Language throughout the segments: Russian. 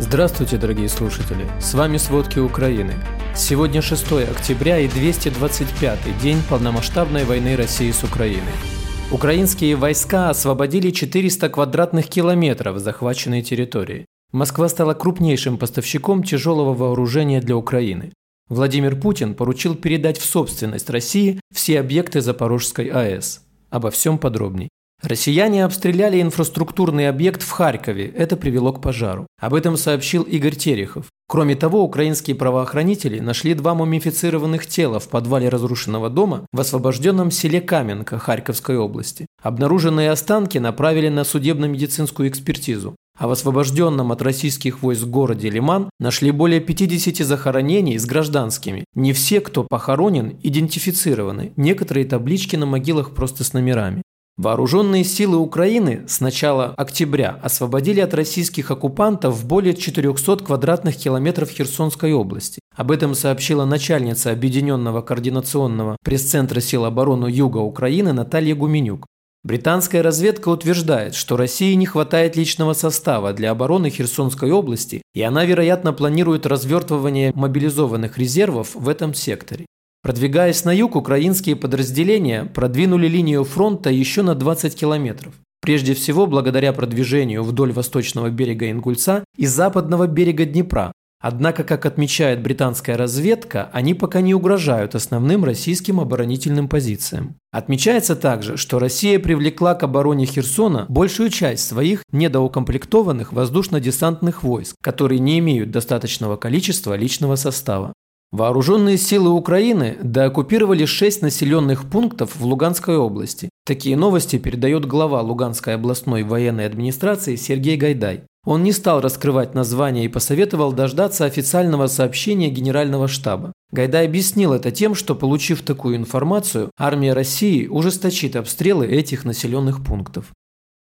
Здравствуйте, дорогие слушатели! С вами «Сводки Украины». Сегодня 6 октября и 225-й день полномасштабной войны России с Украиной. Украинские войска освободили 400 квадратных километров захваченной территории. Москва стала крупнейшим поставщиком тяжелого вооружения для Украины. Владимир Путин поручил передать в собственность России все объекты Запорожской АЭС. Обо всем подробней. Россияне обстреляли инфраструктурный объект в Харькове. Это привело к пожару. Об этом сообщил Игорь Терехов. Кроме того, украинские правоохранители нашли два мумифицированных тела в подвале разрушенного дома в освобожденном селе Каменка Харьковской области. Обнаруженные останки направили на судебно-медицинскую экспертизу. А в освобожденном от российских войск городе Лиман нашли более 50 захоронений с гражданскими. Не все, кто похоронен, идентифицированы. Некоторые таблички на могилах просто с номерами. Вооруженные силы Украины с начала октября освободили от российских оккупантов более 400 квадратных километров Херсонской области. Об этом сообщила начальница Объединенного координационного пресс-центра сил обороны Юга Украины Наталья Гуменюк. Британская разведка утверждает, что России не хватает личного состава для обороны Херсонской области, и она, вероятно, планирует развертывание мобилизованных резервов в этом секторе. Продвигаясь на юг, украинские подразделения продвинули линию фронта еще на 20 километров. Прежде всего, благодаря продвижению вдоль восточного берега Ингульца и западного берега Днепра. Однако, как отмечает британская разведка, они пока не угрожают основным российским оборонительным позициям. Отмечается также, что Россия привлекла к обороне Херсона большую часть своих недоукомплектованных воздушно-десантных войск, которые не имеют достаточного количества личного состава. Вооруженные силы Украины дооккупировали шесть населенных пунктов в Луганской области. Такие новости передает глава Луганской областной военной администрации Сергей Гайдай. Он не стал раскрывать название и посоветовал дождаться официального сообщения Генерального штаба. Гайдай объяснил это тем, что, получив такую информацию, армия России ужесточит обстрелы этих населенных пунктов.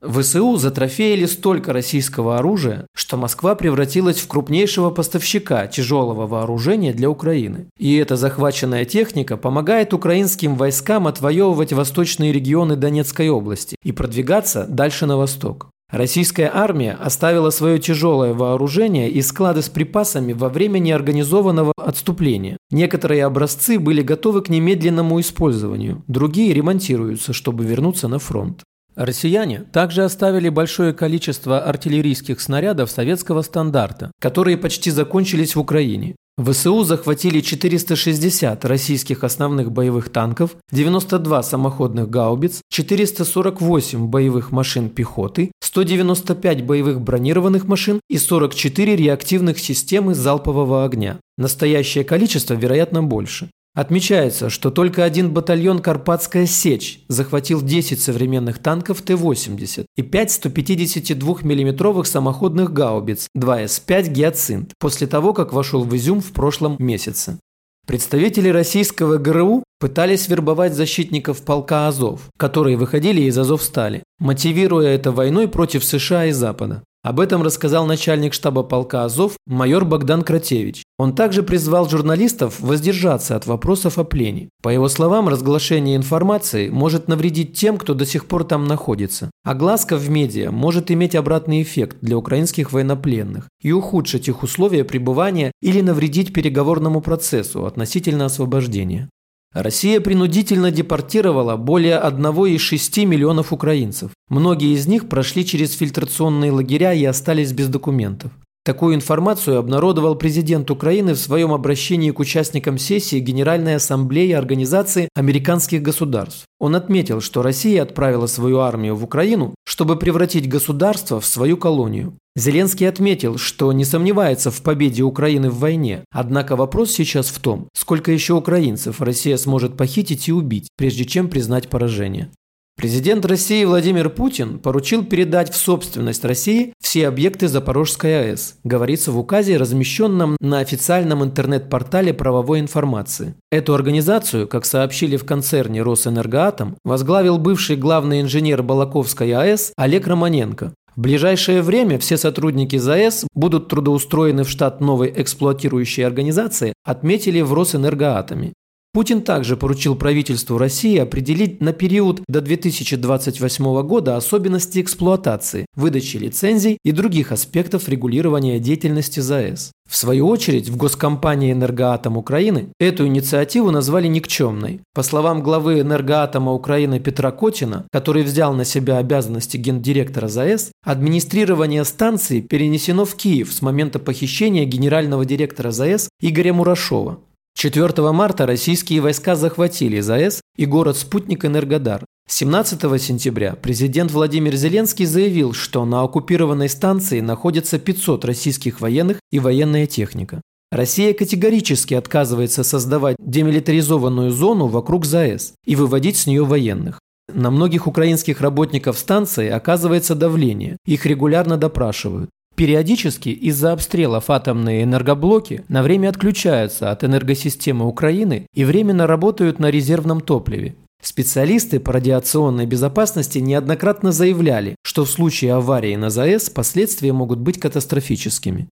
ВСУ затрофеяли столько российского оружия, что Москва превратилась в крупнейшего поставщика тяжелого вооружения для Украины. И эта захваченная техника помогает украинским войскам отвоевывать восточные регионы Донецкой области и продвигаться дальше на восток. Российская армия оставила свое тяжелое вооружение и склады с припасами во время неорганизованного отступления. Некоторые образцы были готовы к немедленному использованию, другие ремонтируются, чтобы вернуться на фронт. Россияне также оставили большое количество артиллерийских снарядов советского стандарта, которые почти закончились в Украине. ВСУ захватили 460 российских основных боевых танков, 92 самоходных гаубиц, 448 боевых машин пехоты, 195 боевых бронированных машин и 44 реактивных системы залпового огня. Настоящее количество, вероятно, больше. Отмечается, что только один батальон «Карпатская сечь» захватил 10 современных танков Т-80 и 5 152 миллиметровых самоходных гаубиц 2С-5 «Гиацинт» после того, как вошел в Изюм в прошлом месяце. Представители российского ГРУ пытались вербовать защитников полка Азов, которые выходили из Азовстали, мотивируя это войной против США и Запада. Об этом рассказал начальник штаба полка Азов майор Богдан Кратевич. Он также призвал журналистов воздержаться от вопросов о плене. По его словам, разглашение информации может навредить тем, кто до сих пор там находится. Огласка в медиа может иметь обратный эффект для украинских военнопленных и ухудшить их условия пребывания или навредить переговорному процессу относительно освобождения. Россия принудительно депортировала более 1,6 миллионов украинцев. Многие из них прошли через фильтрационные лагеря и остались без документов. Такую информацию обнародовал президент Украины в своем обращении к участникам сессии Генеральной Ассамблеи Организации американских государств. Он отметил, что Россия отправила свою армию в Украину, чтобы превратить государство в свою колонию. Зеленский отметил, что не сомневается в победе Украины в войне, однако вопрос сейчас в том, сколько еще украинцев Россия сможет похитить и убить, прежде чем признать поражение. Президент России Владимир Путин поручил передать в собственность России все объекты Запорожской АЭС, говорится в указе, размещенном на официальном интернет-портале правовой информации. Эту организацию, как сообщили в концерне Росэнергоатом, возглавил бывший главный инженер Балаковской АЭС Олег Романенко. В ближайшее время все сотрудники ЗАЭС будут трудоустроены в штат новой эксплуатирующей организации, отметили в Росэнергоатоме. Путин также поручил правительству России определить на период до 2028 года особенности эксплуатации, выдачи лицензий и других аспектов регулирования деятельности ЗАЭС. В свою очередь, в госкомпании «Энергоатом Украины» эту инициативу назвали никчемной. По словам главы «Энергоатома Украины» Петра Котина, который взял на себя обязанности гендиректора ЗАЭС, администрирование станции перенесено в Киев с момента похищения генерального директора ЗАЭС Игоря Мурашова. 4 марта российские войска захватили ЗАЭС и город-спутник Энергодар. 17 сентября президент Владимир Зеленский заявил, что на оккупированной станции находятся 500 российских военных и военная техника. Россия категорически отказывается создавать демилитаризованную зону вокруг ЗАЭС и выводить с нее военных. На многих украинских работников станции оказывается давление, их регулярно допрашивают. Периодически из-за обстрелов атомные энергоблоки на время отключаются от энергосистемы Украины и временно работают на резервном топливе. Специалисты по радиационной безопасности неоднократно заявляли, что в случае аварии на ЗАЭС последствия могут быть катастрофическими.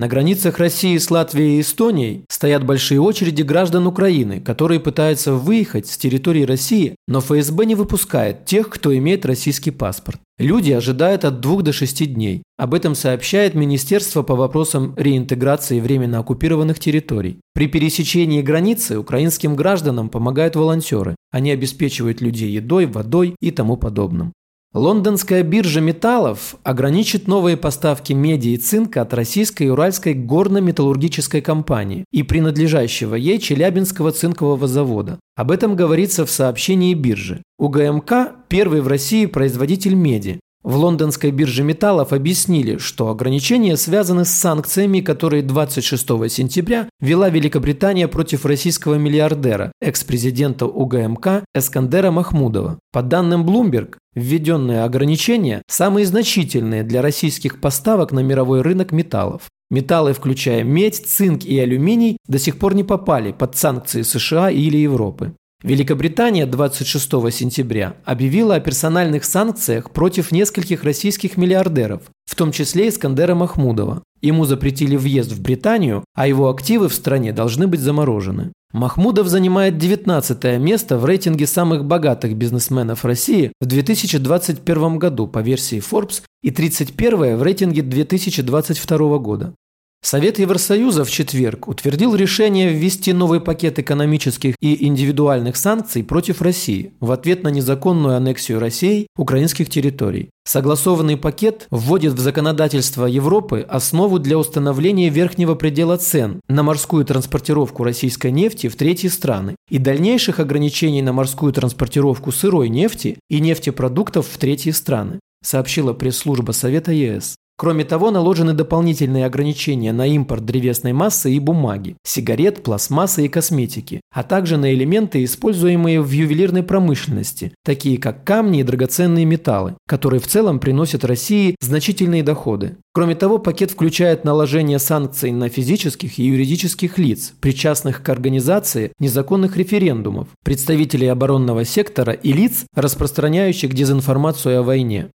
На границах России с Латвией и Эстонией стоят большие очереди граждан Украины, которые пытаются выехать с территории России, но ФСБ не выпускает тех, кто имеет российский паспорт. Люди ожидают от двух до шести дней. Об этом сообщает Министерство по вопросам реинтеграции временно оккупированных территорий. При пересечении границы украинским гражданам помогают волонтеры. Они обеспечивают людей едой, водой и тому подобным. Лондонская биржа металлов ограничит новые поставки меди и цинка от российской и уральской горно-металлургической компании и принадлежащего ей Челябинского цинкового завода. Об этом говорится в сообщении биржи. УГМК – первый в России производитель меди. В лондонской бирже металлов объяснили, что ограничения связаны с санкциями, которые 26 сентября вела Великобритания против российского миллиардера, экс-президента УГМК Эскандера Махмудова. По данным Bloomberg, введенные ограничения самые значительные для российских поставок на мировой рынок металлов. Металлы, включая медь, цинк и алюминий, до сих пор не попали под санкции США или Европы. Великобритания 26 сентября объявила о персональных санкциях против нескольких российских миллиардеров, в том числе Искандера Махмудова. Ему запретили въезд в Британию, а его активы в стране должны быть заморожены. Махмудов занимает 19 место в рейтинге самых богатых бизнесменов России в 2021 году по версии Forbes и 31 в рейтинге 2022 года. Совет Евросоюза в четверг утвердил решение ввести новый пакет экономических и индивидуальных санкций против России в ответ на незаконную аннексию России украинских территорий. Согласованный пакет вводит в законодательство Европы основу для установления верхнего предела цен на морскую транспортировку российской нефти в третьи страны и дальнейших ограничений на морскую транспортировку сырой нефти и нефтепродуктов в третьи страны, сообщила пресс-служба Совета ЕС. Кроме того, наложены дополнительные ограничения на импорт древесной массы и бумаги, сигарет, пластмассы и косметики, а также на элементы, используемые в ювелирной промышленности, такие как камни и драгоценные металлы, которые в целом приносят России значительные доходы. Кроме того, пакет включает наложение санкций на физических и юридических лиц, причастных к организации незаконных референдумов, представителей оборонного сектора и лиц, распространяющих дезинформацию о войне.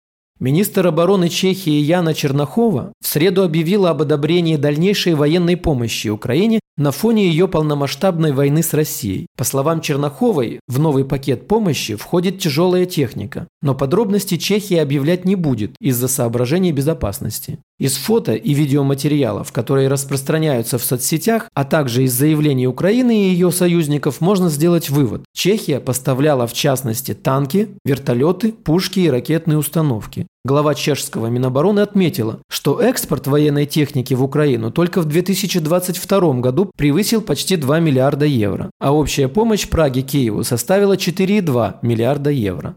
Министр обороны Чехии Яна Чернохова в среду объявила об одобрении дальнейшей военной помощи Украине на фоне ее полномасштабной войны с Россией. По словам Черноховой, в новый пакет помощи входит тяжелая техника, но подробности Чехия объявлять не будет из-за соображений безопасности. Из фото и видеоматериалов, которые распространяются в соцсетях, а также из заявлений Украины и ее союзников можно сделать вывод. Чехия поставляла в частности танки, вертолеты, пушки и ракетные установки. Глава чешского Минобороны отметила, что экспорт военной техники в Украину только в 2022 году превысил почти 2 миллиарда евро, а общая помощь Праге Киеву составила 4,2 миллиарда евро.